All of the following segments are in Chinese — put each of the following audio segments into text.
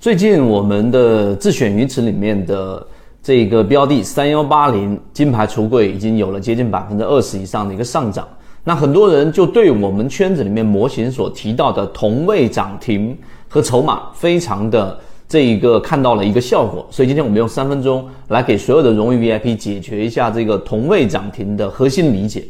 最近我们的自选鱼池里面的这个标的三幺八零金牌橱柜已经有了接近百分之二十以上的一个上涨，那很多人就对我们圈子里面模型所提到的同位涨停和筹码非常的这一个看到了一个效果，所以今天我们用三分钟来给所有的荣誉 VIP 解决一下这个同位涨停的核心理解。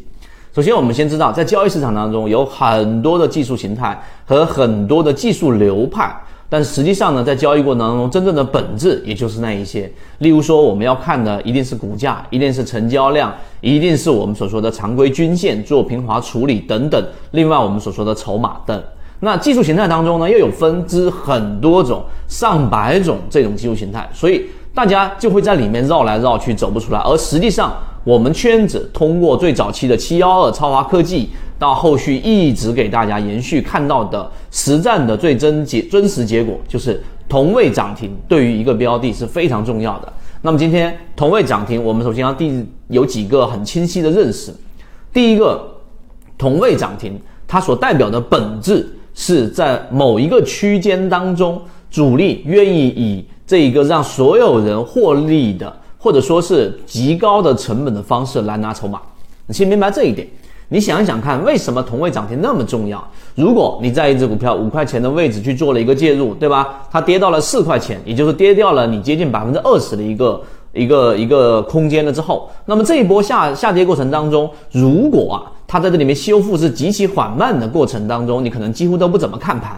首先，我们先知道在交易市场当中有很多的技术形态和很多的技术流派。但实际上呢，在交易过程当中，真正的本质也就是那一些。例如说，我们要看的一定是股价，一定是成交量，一定是我们所说的常规均线做平滑处理等等。另外，我们所说的筹码等。那技术形态当中呢，又有分支很多种、上百种这种技术形态，所以大家就会在里面绕来绕去，走不出来。而实际上，我们圈子通过最早期的七幺二超华科技。到后续一直给大家延续看到的实战的最真结真实结果，就是同位涨停对于一个标的是非常重要的。那么今天同位涨停，我们首先要第有几个很清晰的认识。第一个，同位涨停它所代表的本质是在某一个区间当中，主力愿意以这一个让所有人获利的，或者说是极高的成本的方式来拿筹码。你先明白这一点。你想一想看，为什么同位涨停那么重要？如果你在一只股票五块钱的位置去做了一个介入，对吧？它跌到了四块钱，也就是跌掉了你接近百分之二十的一个一个一个空间了之后，那么这一波下下跌过程当中，如果啊它在这里面修复是极其缓慢的过程当中，你可能几乎都不怎么看盘。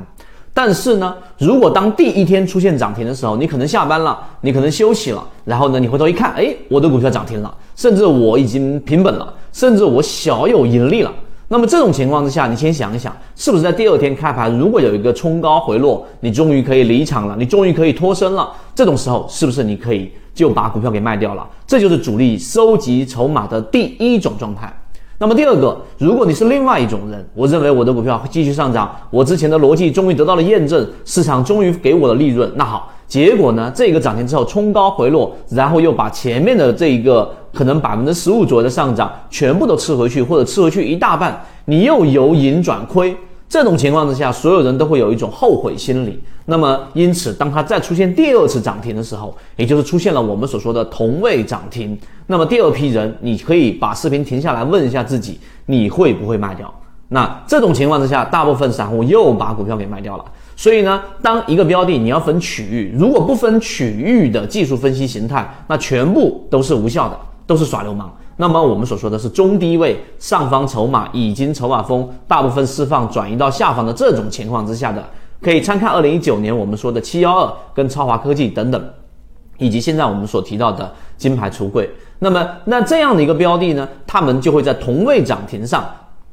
但是呢，如果当第一天出现涨停的时候，你可能下班了，你可能休息了，然后呢，你回头一看，哎，我的股票涨停了，甚至我已经平本了，甚至我小有盈利了。那么这种情况之下，你先想一想，是不是在第二天开盘，如果有一个冲高回落，你终于可以离场了，你终于可以脱身了，这种时候是不是你可以就把股票给卖掉了？这就是主力收集筹码的第一种状态。那么第二个，如果你是另外一种人，我认为我的股票会继续上涨，我之前的逻辑终于得到了验证，市场终于给我的利润。那好，结果呢，这个涨停之后冲高回落，然后又把前面的这一个可能百分之十五左右的上涨全部都吃回去，或者吃回去一大半，你又由盈转亏。这种情况之下，所有人都会有一种后悔心理。那么，因此，当它再出现第二次涨停的时候，也就是出现了我们所说的同位涨停，那么第二批人，你可以把视频停下来问一下自己，你会不会卖掉？那这种情况之下，大部分散户又把股票给卖掉了。所以呢，当一个标的你要分区域，如果不分区域的技术分析形态，那全部都是无效的，都是耍流氓。那么我们所说的是中低位上方筹码已经筹码峰大部分释放转移到下方的这种情况之下的，可以参看二零一九年我们说的七幺二跟超华科技等等，以及现在我们所提到的金牌橱柜。那么那这样的一个标的呢，他们就会在同位涨停上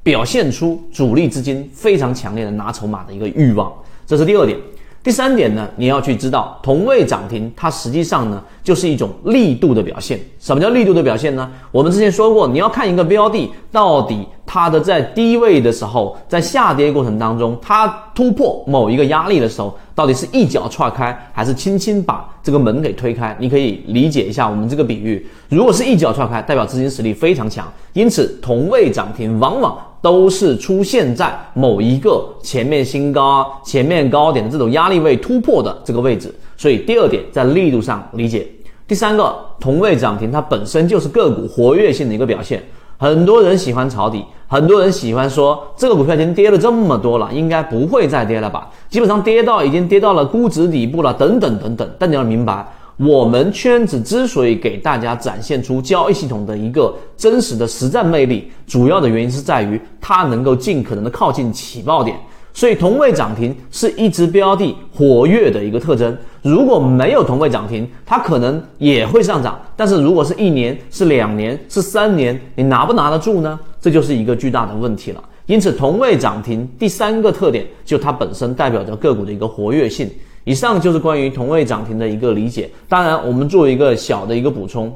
表现出主力资金非常强烈的拿筹码的一个欲望，这是第二点。第三点呢，你要去知道同位涨停，它实际上呢就是一种力度的表现。什么叫力度的表现呢？我们之前说过，你要看一个标的到底它的在低位的时候，在下跌过程当中，它突破某一个压力的时候，到底是一脚踹开，还是轻轻把这个门给推开？你可以理解一下我们这个比喻。如果是一脚踹开，代表资金实力非常强，因此同位涨停往往。都是出现在某一个前面新高、前面高点的这种压力位突破的这个位置，所以第二点在力度上理解。第三个，同位涨停它本身就是个股活跃性的一个表现。很多人喜欢抄底，很多人喜欢说这个股票已经跌了这么多了，应该不会再跌了吧？基本上跌到已经跌到了估值底部了，等等等等。但你要明白。我们圈子之所以给大家展现出交易系统的一个真实的实战魅力，主要的原因是在于它能够尽可能的靠近起爆点。所以同位涨停是一只标的活跃的一个特征。如果没有同位涨停，它可能也会上涨。但是如果是一年、是两年、是三年，你拿不拿得住呢？这就是一个巨大的问题了。因此，同位涨停第三个特点就它本身代表着个股的一个活跃性。以上就是关于同位涨停的一个理解。当然，我们做一个小的一个补充：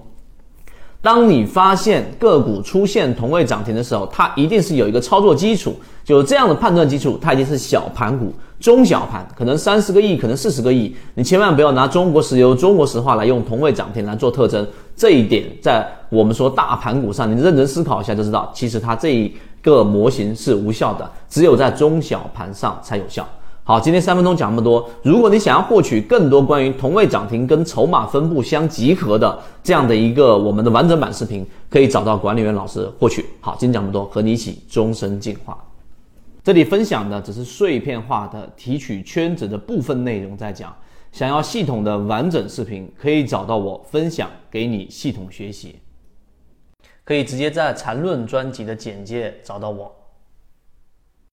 当你发现个股出现同位涨停的时候，它一定是有一个操作基础，就是这样的判断基础，它已经是小盘股、中小盘，可能三十个亿，可能四十个亿。你千万不要拿中国石油、中国石化来用同位涨停来做特征。这一点在我们说大盘股上，你认真思考一下就知道，其实它这一个模型是无效的，只有在中小盘上才有效。好，今天三分钟讲那么多。如果你想要获取更多关于同位涨停跟筹码分布相集合的这样的一个我们的完整版视频，可以找到管理员老师获取。好，今天讲那么多，和你一起终身进化。这里分享的只是碎片化的提取圈子的部分内容，在讲。想要系统的完整视频，可以找到我分享给你系统学习。可以直接在缠论专辑的简介找到我。